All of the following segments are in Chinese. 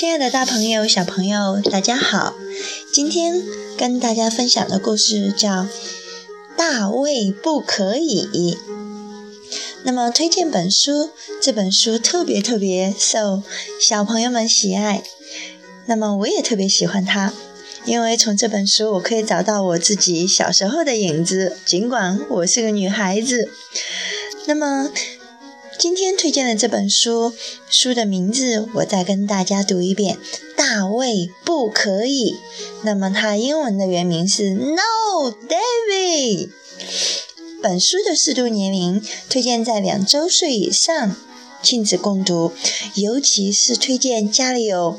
亲爱的大朋友、小朋友，大家好！今天跟大家分享的故事叫《大卫不可以》。那么推荐本书，这本书特别特别受小朋友们喜爱。那么我也特别喜欢它，因为从这本书我可以找到我自己小时候的影子。尽管我是个女孩子，那么。今天推荐的这本书，书的名字我再跟大家读一遍：《大卫不可以》。那么它英文的原名是《No David》。本书的适度年龄推荐在两周岁以上亲子共读，尤其是推荐家里有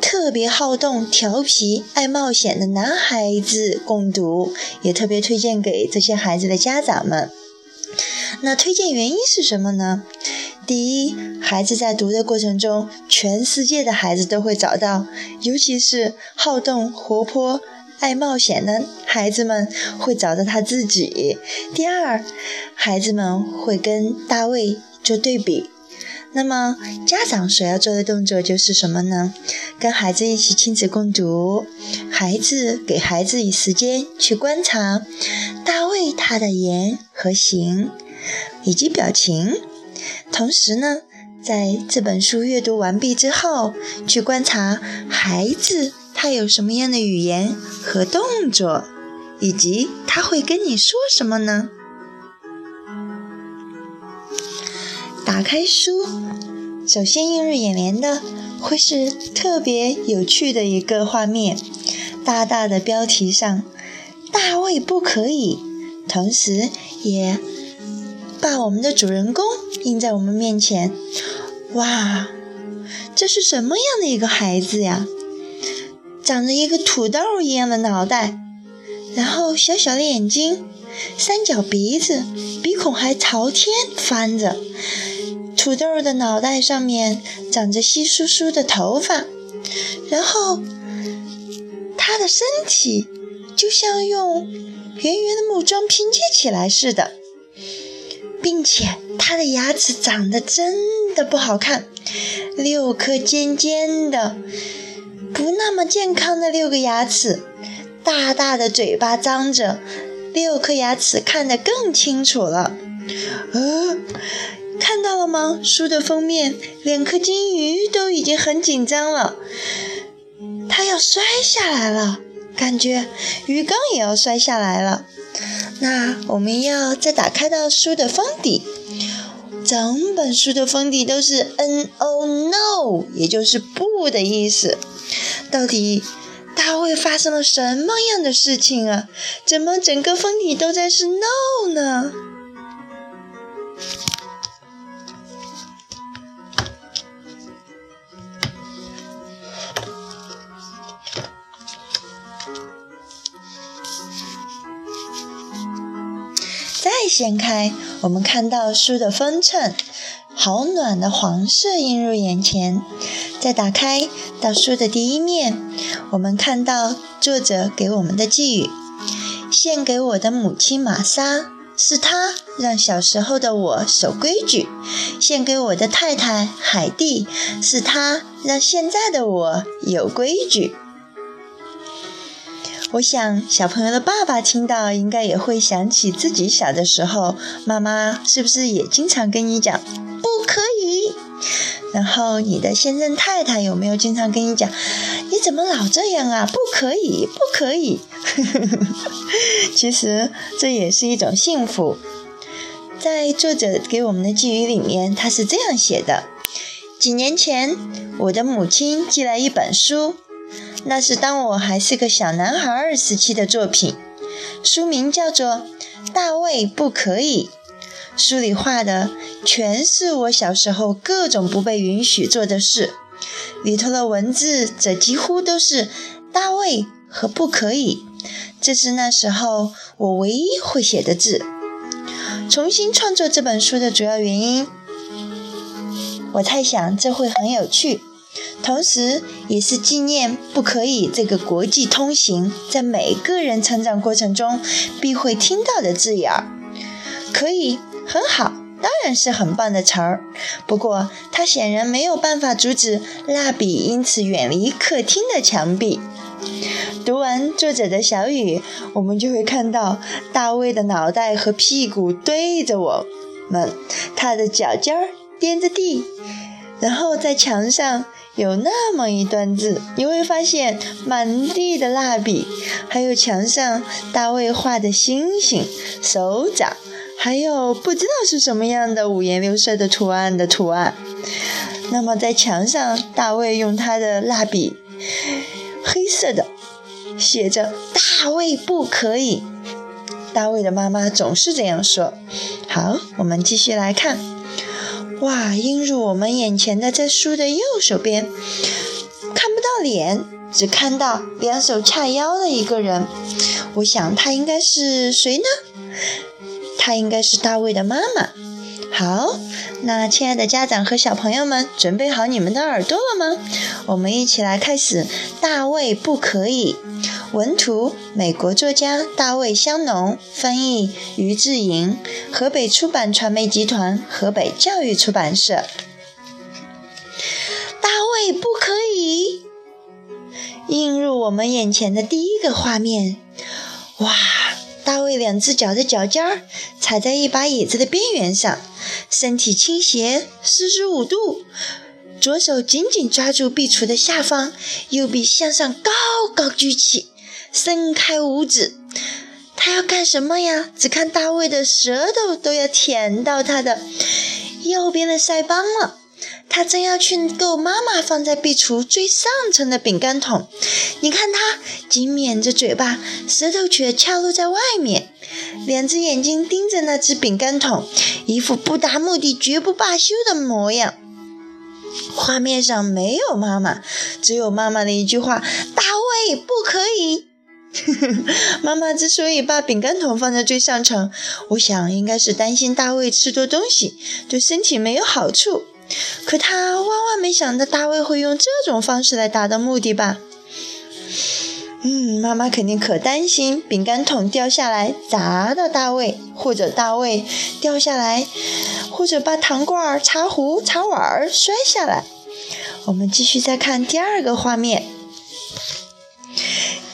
特别好动、调皮、爱冒险的男孩子共读，也特别推荐给这些孩子的家长们。那推荐原因是什么呢？第一，孩子在读的过程中，全世界的孩子都会找到，尤其是好动、活泼、爱冒险的孩子们会找到他自己。第二，孩子们会跟大卫做对比。那么家长所要做的动作就是什么呢？跟孩子一起亲子共读，孩子给孩子以时间去观察大卫他的言和行。以及表情，同时呢，在这本书阅读完毕之后，去观察孩子他有什么样的语言和动作，以及他会跟你说什么呢？打开书，首先映入眼帘的会是特别有趣的一个画面，大大的标题上“大卫不可以”，同时也。把我们的主人公印在我们面前，哇，这是什么样的一个孩子呀？长着一个土豆一样的脑袋，然后小小的眼睛，三角鼻子，鼻孔还朝天翻着。土豆的脑袋上面长着稀疏疏的头发，然后他的身体就像用圆圆的木桩拼接起来似的。并且它的牙齿长得真的不好看，六颗尖尖的、不那么健康的六个牙齿，大大的嘴巴张着，六颗牙齿看得更清楚了。呃，看到了吗？书的封面，两颗金鱼都已经很紧张了，它要摔下来了，感觉鱼缸也要摔下来了。那我们要再打开到书的封底，整本书的封底都是 N O No，也就是不的意思。到底大卫发生了什么样的事情啊？怎么整个封底都在是 No 呢？掀开，我们看到书的封衬，好暖的黄色映入眼前。再打开到书的第一面，我们看到作者给我们的寄语：献给我的母亲玛莎，是她让小时候的我守规矩；献给我的太太海蒂，是她让现在的我有规矩。我想，小朋友的爸爸听到，应该也会想起自己小的时候，妈妈是不是也经常跟你讲不可以？然后你的先生太太有没有经常跟你讲，你怎么老这样啊？不可以，不可以。其实这也是一种幸福。在作者给我们的寄语里面，他是这样写的：几年前，我的母亲寄来一本书。那是当我还是个小男孩儿时期的作品，书名叫做《大卫不可以》。书里画的全是我小时候各种不被允许做的事，里头的文字则几乎都是“大卫”和“不可以”。这是那时候我唯一会写的字。重新创作这本书的主要原因，我猜想这会很有趣。同时，也是纪念“不可以”这个国际通行，在每个人成长过程中必会听到的字眼儿。可以，很好，当然是很棒的词儿。不过，它显然没有办法阻止蜡笔因此远离客厅的墙壁。读完作者的小语，我们就会看到大卫的脑袋和屁股对着我们，他的脚尖儿掂着地，然后在墙上有那么一段字，你会发现满地的蜡笔，还有墙上大卫画的星星、手掌，还有不知道是什么样的五颜六色的图案的图案。那么在墙上，大卫用他的蜡笔，黑色的。写着“大卫不可以”，大卫的妈妈总是这样说。好，我们继续来看。哇，映入我们眼前的在书的右手边，看不到脸，只看到两手叉腰的一个人。我想他应该是谁呢？他应该是大卫的妈妈。好，那亲爱的家长和小朋友们，准备好你们的耳朵了吗？我们一起来开始。大卫不可以。文图：美国作家大卫·香农，翻译：于志莹，河北出版传媒集团河北教育出版社。大卫不可以！映入我们眼前的第一个画面，哇！大卫两只脚的脚尖儿踩在一把椅子的边缘上，身体倾斜四十五度，左手紧紧抓住壁橱的下方，右臂向上高高举起。伸开五指，他要干什么呀？只看大卫的舌头都要舔到他的右边的腮帮了。他正要去够妈妈放在壁橱最上层的饼干桶，你看他紧抿着嘴巴，舌头却翘露在外面，两只眼睛盯着那只饼干桶，一副不达目的绝不罢休的模样。画面上没有妈妈，只有妈妈的一句话：“大卫，不可以。” 妈妈之所以把饼干桶放在最上层，我想应该是担心大卫吃多东西对身体没有好处。可他万万没想到大卫会用这种方式来达到目的吧？嗯，妈妈肯定可担心饼干桶掉下来砸到大卫，或者大卫掉下来，或者把糖罐、茶壶、茶碗摔下来。我们继续再看第二个画面。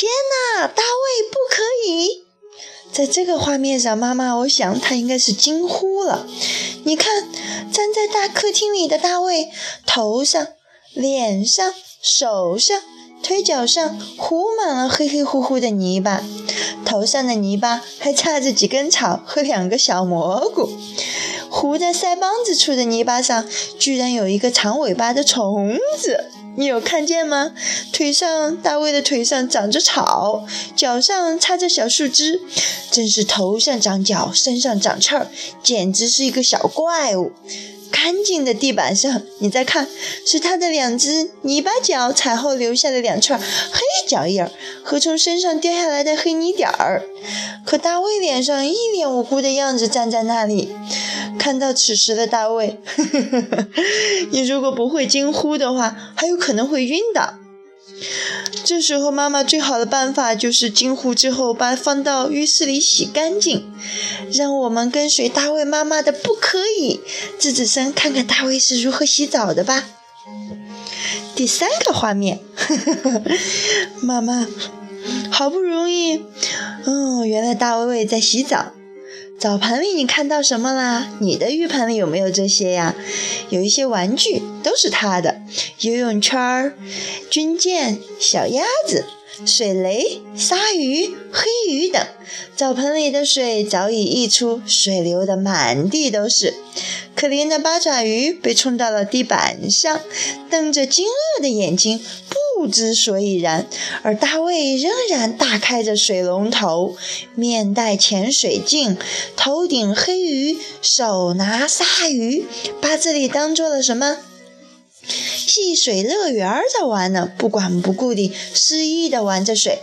天哪，大卫不可以！在这个画面上，妈妈，我想他应该是惊呼了。你看，站在大客厅里的大卫，头上、脸上、手上、腿脚上糊满了黑黑乎乎的泥巴，头上的泥巴还插着几根草和两个小蘑菇。糊在腮帮子处的泥巴上，居然有一个长尾巴的虫子。你有看见吗？腿上，大卫的腿上长着草，脚上插着小树枝，真是头上长角，身上长刺儿，简直是一个小怪物。干净的地板上，你再看，是他的两只泥巴脚踩后留下的两串黑脚印儿和从身上掉下来的黑泥点儿。可大卫脸上一脸无辜的样子，站在那里。看到此时的大卫，你如果不会惊呼的话，还有可能会晕倒。这时候，妈妈最好的办法就是惊呼之后把放到浴室里洗干净。让我们跟随大卫妈妈的“不可以”吱吱声，看看大卫是如何洗澡的吧。第三个画面，呵 呵妈妈好不容易，哦，原来大卫在洗澡。澡盆里你看到什么啦？你的浴盆里有没有这些呀？有一些玩具都是他的，游泳圈、军舰、小鸭子、水雷、鲨鱼、黑鱼等。澡盆里的水早已溢出，水流得满地都是。可怜的八爪鱼被冲到了地板上，瞪着惊愕的眼睛。不知所以然，而大卫仍然大开着水龙头，面戴潜水镜，头顶黑鱼，手拿鲨鱼，把这里当做了什么戏水乐园在玩呢？不管不顾地肆意地玩着水。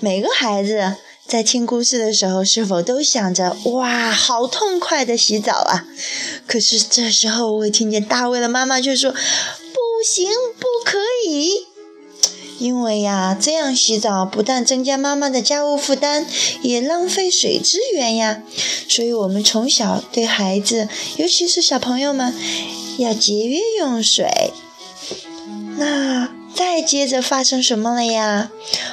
每个孩子在听故事的时候，是否都想着哇，好痛快的洗澡啊？可是这时候，我会听见大卫的妈妈却说。不行，不可以！因为呀，这样洗澡不但增加妈妈的家务负担，也浪费水资源呀。所以，我们从小对孩子，尤其是小朋友们，要节约用水。那再接着发生什么了呀？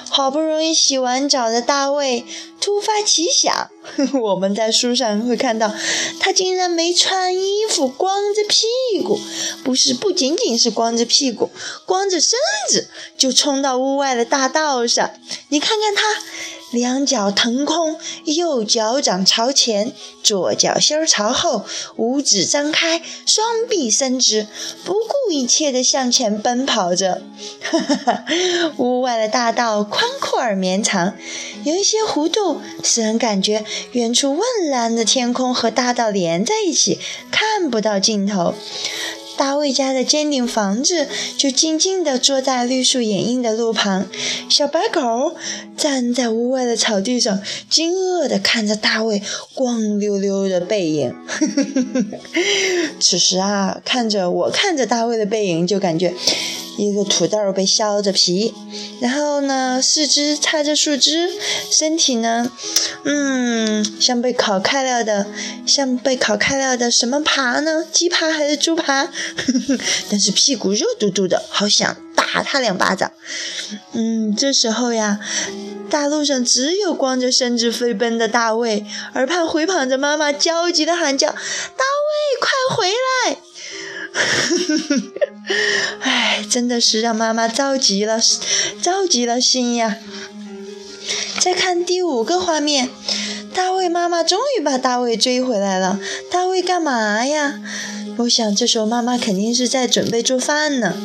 好不容易洗完澡的大卫突发奇想，我们在书上会看到，他竟然没穿衣服，光着屁股，不是不仅仅是光着屁股，光着身子就冲到屋外的大道上。你看看他。两脚腾空，右脚掌朝前，左脚心儿朝后，五指张开，双臂伸直，不顾一切地向前奔跑着。屋外的大道宽阔而绵长，有一些弧度，使人感觉远处蔚蓝的天空和大道连在一起，看不到尽头。大卫家的尖顶房子就静静地坐在绿树掩映的路旁，小白狗站在屋外的草地上，惊愕地看着大卫光溜溜的背影。此时啊，看着我看着大卫的背影，就感觉。一个土豆被削着皮，然后呢，四肢插着树枝，身体呢，嗯，像被烤开了的，像被烤开了的什么扒呢？鸡扒还是猪扒？但是屁股肉嘟嘟的，好想打他两巴掌。嗯，这时候呀，大路上只有光着身子飞奔的大卫，耳畔回跑着妈妈焦急的喊叫：“大卫，快回来！” 哎，真的是让妈妈着急了，着急了心呀！再看第五个画面，大卫妈妈终于把大卫追回来了。大卫干嘛呀？我想这时候妈妈肯定是在准备做饭呢。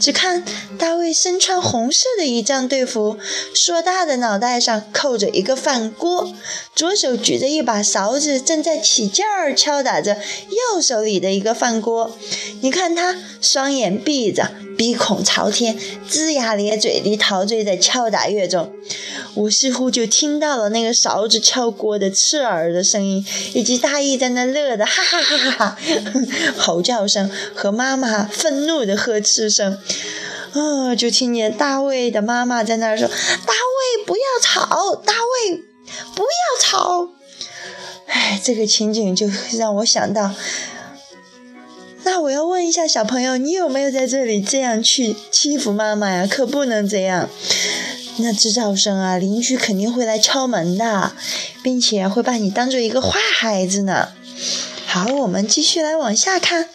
只看大卫身穿红色的仪仗队服，硕大的脑袋上扣着一个饭锅，左手举着一把勺子，正在起劲儿敲打着右手里的一个饭锅。你看他双眼闭着，鼻孔朝天，龇牙咧嘴地陶醉在敲打乐中。我似乎就听到了那个勺子敲锅的刺耳的声音，以及大义在那乐的哈哈哈哈哈吼叫声和妈妈愤怒的呵斥声。啊！就听见大卫的妈妈在那说：“大卫，不要吵！大卫，不要吵！”哎，这个情景就让我想到，那我要问一下小朋友，你有没有在这里这样去欺负妈妈呀？可不能这样。那制造声啊，邻居肯定会来敲门的，并且会把你当做一个坏孩子呢。好，我们继续来往下看。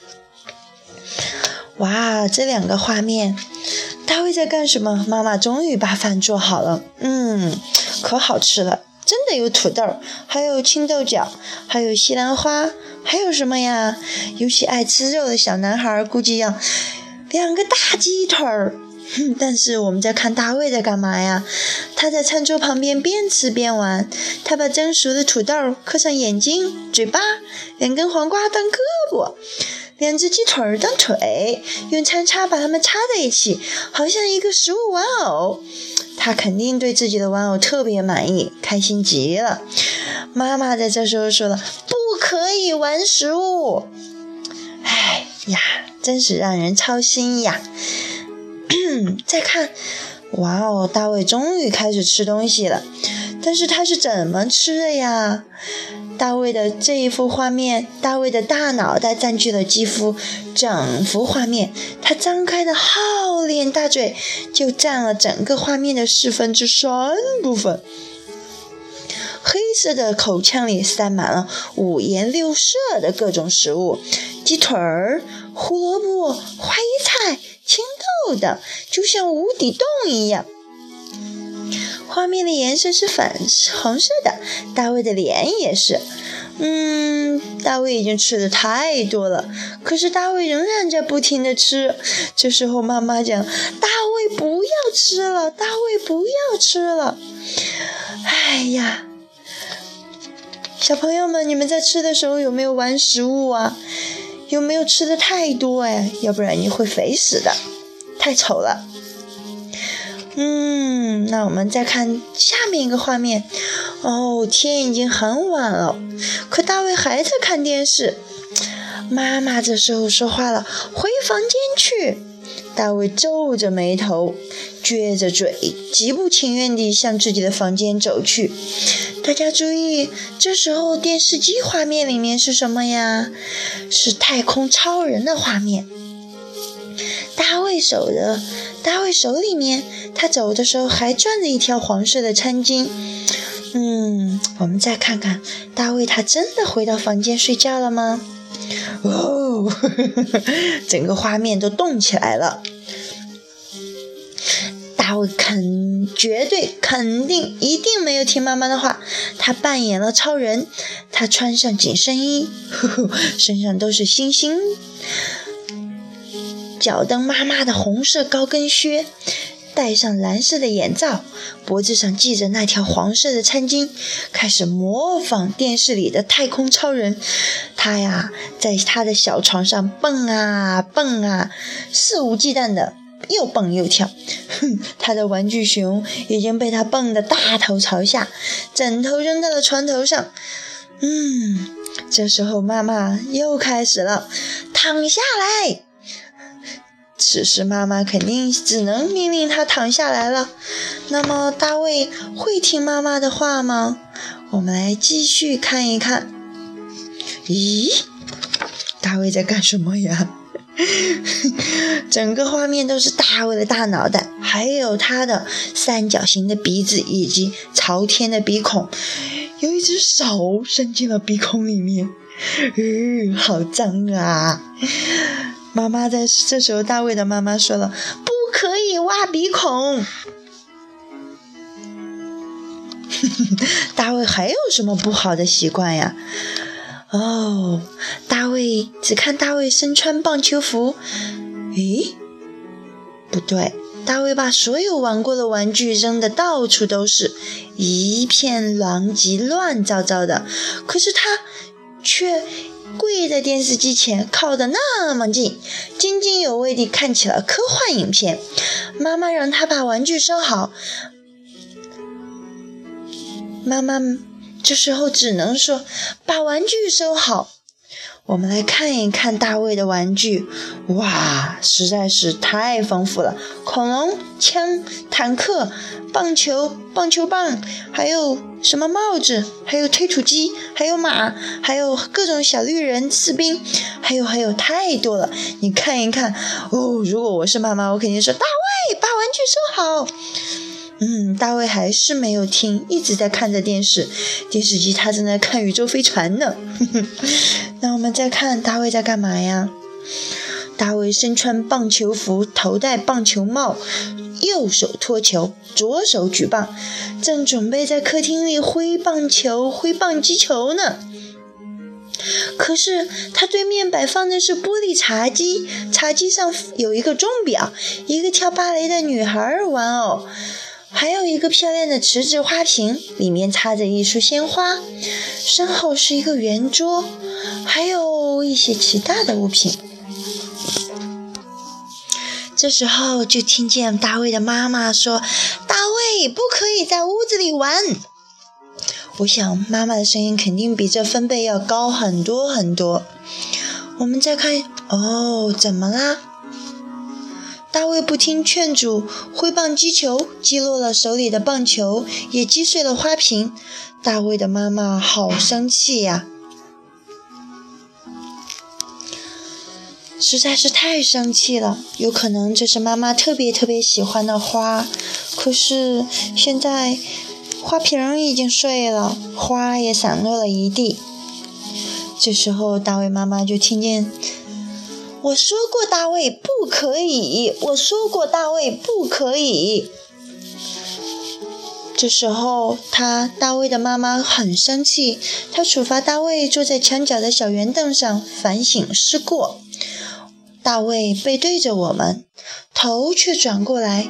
哇，这两个画面，大卫在干什么？妈妈终于把饭做好了，嗯，可好吃了，真的有土豆，还有青豆角，还有西兰花，还有什么呀？尤其爱吃肉的小男孩估计要两个大鸡腿儿。但是我们在看大卫在干嘛呀？他在餐桌旁边边吃边玩，他把蒸熟的土豆刻上眼睛、嘴巴，两根黄瓜当胳膊。两只鸡腿当腿，用餐叉把它们插在一起，好像一个食物玩偶。他肯定对自己的玩偶特别满意，开心极了。妈妈在这时候说了：“不可以玩食物。”哎呀，真是让人操心呀！再看，哇哦，大卫终于开始吃东西了。但是他是怎么吃的呀？大卫的这一幅画面，大卫的大脑袋占据了几乎整幅画面。他张开的浩脸大嘴就占了整个画面的四分之三部分。黑色的口腔里塞满了五颜六色的各种食物：鸡腿儿、胡萝卜、花椰菜、青豆等，就像无底洞一样。画面的颜色是粉红色的，大卫的脸也是。嗯，大卫已经吃的太多了，可是大卫仍然在不停的吃。这时候妈妈讲：“大卫不要吃了，大卫不要吃了。”哎呀，小朋友们，你们在吃的时候有没有玩食物啊？有没有吃的太多哎？要不然你会肥死的，太丑了。嗯，那我们再看下面一个画面。哦，天已经很晚了，可大卫还在看电视。妈妈这时候说话了：“回房间去。”大卫皱着眉头，撅着嘴，极不情愿地向自己的房间走去。大家注意，这时候电视机画面里面是什么呀？是太空超人的画面。大卫手的，大卫手里面，他走的时候还攥着一条黄色的餐巾。嗯，我们再看看，大卫他真的回到房间睡觉了吗？哦，整个画面都动起来了。大卫肯绝对肯定一定没有听妈妈的话，他扮演了超人，他穿上紧身衣，身上都是星星，脚蹬妈妈的红色高跟靴。戴上蓝色的眼罩，脖子上系着那条黄色的餐巾，开始模仿电视里的太空超人。他呀，在他的小床上蹦啊蹦啊，肆无忌惮的又蹦又跳。哼，他的玩具熊已经被他蹦得大头朝下，枕头扔到了床头上。嗯，这时候妈妈又开始了，躺下来。此时，妈妈肯定只能命令他躺下来了。那么，大卫会听妈妈的话吗？我们来继续看一看。咦，大卫在干什么呀？整个画面都是大卫的大脑袋，还有他的三角形的鼻子以及朝天的鼻孔，有一只手伸进了鼻孔里面。嗯，好脏啊！妈妈在这时候，大卫的妈妈说了：“不可以挖鼻孔。”大卫还有什么不好的习惯呀？哦，大卫只看大卫身穿棒球服。咦，不对，大卫把所有玩过的玩具扔的到处都是，一片狼藉、乱糟糟的。可是他却。跪在电视机前，靠得那么近，津津有味地看起了科幻影片。妈妈让他把玩具收好，妈妈这时候只能说：“把玩具收好。”我们来看一看大卫的玩具，哇，实在是太丰富了！恐龙、枪、坦克、棒球、棒球棒，还有什么帽子？还有推土机，还有马，还有各种小绿人、士兵，还有还有太多了！你看一看哦，如果我是妈妈，我肯定说：大卫，把玩具收好。嗯，大卫还是没有听，一直在看着电视。电视机他正在看宇宙飞船呢。那我们再看大卫在干嘛呀？大卫身穿棒球服，头戴棒球帽，右手托球，左手举棒，正准备在客厅里挥棒球、挥棒击球呢。可是他对面摆放的是玻璃茶几，茶几上有一个钟表，一个跳芭蕾的女孩玩偶。还有一个漂亮的瓷质花瓶，里面插着一束鲜花。身后是一个圆桌，还有一些其他的物品。这时候就听见大卫的妈妈说：“大卫，不可以在屋子里玩。”我想妈妈的声音肯定比这分贝要高很多很多。我们再看，哦，怎么啦？大卫不听劝阻，挥棒击球，击落了手里的棒球，也击碎了花瓶。大卫的妈妈好生气呀，实在是太生气了。有可能这是妈妈特别特别喜欢的花，可是现在花瓶已经碎了，花也散落了一地。这时候，大卫妈妈就听见。我说过，大卫不可以。我说过，大卫不可以。这时候，他大卫的妈妈很生气，她处罚大卫坐在墙角的小圆凳上反省思过。大卫背对着我们，头却转过来，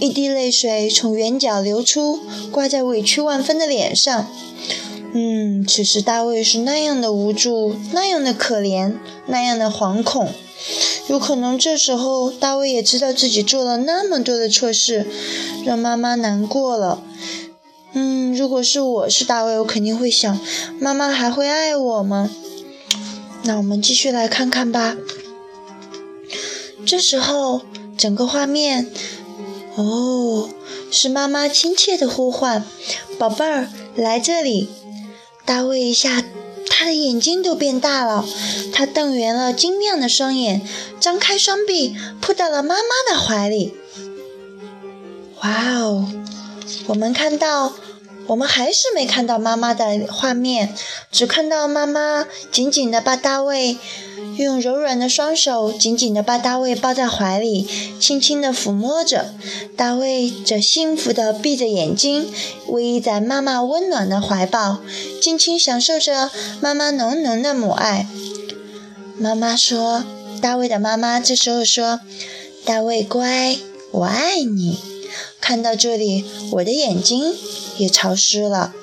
一滴泪水从圆角流出，挂在委屈万分的脸上。嗯，此时大卫是那样的无助，那样的可怜，那样的惶恐。有可能这时候大卫也知道自己做了那么多的错事，让妈妈难过了。嗯，如果是我是大卫，我肯定会想，妈妈还会爱我吗？那我们继续来看看吧。这时候，整个画面，哦，是妈妈亲切的呼唤：“宝贝儿，来这里。”大卫一下，他的眼睛都变大了，他瞪圆了晶亮的双眼，张开双臂，扑到了妈妈的怀里。哇哦！我们看到。我们还是没看到妈妈的画面，只看到妈妈紧紧地把大卫用柔软的双手紧紧地把大卫抱在怀里，轻轻地抚摸着。大卫则幸福地闭着眼睛，偎依在妈妈温暖的怀抱，尽情享受着妈妈浓浓的母爱。妈妈说：“大卫的妈妈这时候说，大卫乖，我爱你。”看到这里，我的眼睛。也潮湿了。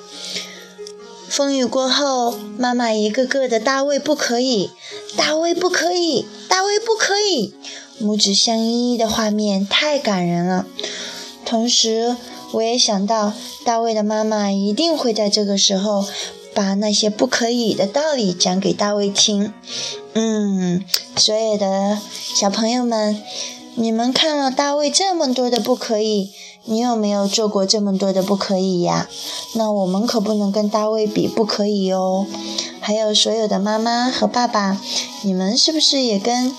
风雨过后，妈妈一个个的“大卫不可以，大卫不可以，大卫不可以”，母子相依依的画面太感人了。同时，我也想到，大卫的妈妈一定会在这个时候把那些不可以的道理讲给大卫听。嗯，所有的小朋友们，你们看了大卫这么多的不可以。你有没有做过这么多的不可以呀？那我们可不能跟大卫比，不可以哦。还有所有的妈妈和爸爸，你们是不是也跟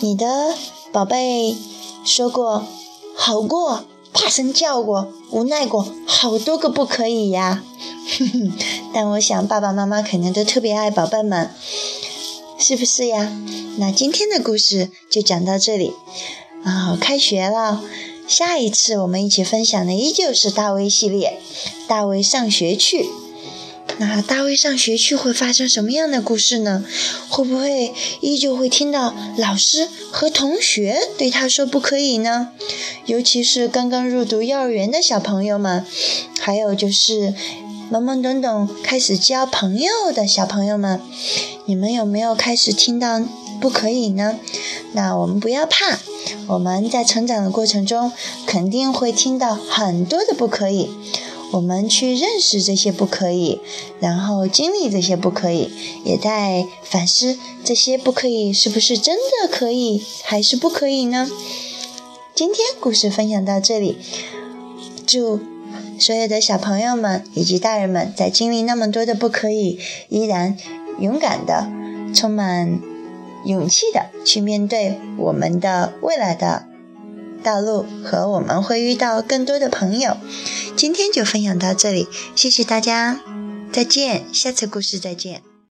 你的宝贝说过、好过、大声叫过、无奈过好多个不可以呀？但我想爸爸妈妈肯定都特别爱宝贝们，是不是呀？那今天的故事就讲到这里啊，开学了。下一次我们一起分享的依旧是大卫系列，大卫上学去。那大卫上学去会发生什么样的故事呢？会不会依旧会听到老师和同学对他说不可以呢？尤其是刚刚入读幼儿园的小朋友们，还有就是懵懵懂懂开始交朋友的小朋友们，你们有没有开始听到不可以呢？那我们不要怕。我们在成长的过程中，肯定会听到很多的不可以。我们去认识这些不可以，然后经历这些不可以，也在反思这些不可以是不是真的可以，还是不可以呢？今天故事分享到这里，祝所有的小朋友们以及大人们在经历那么多的不可以，依然勇敢的，充满。勇气的去面对我们的未来的道路，和我们会遇到更多的朋友。今天就分享到这里，谢谢大家，再见，下次故事再见。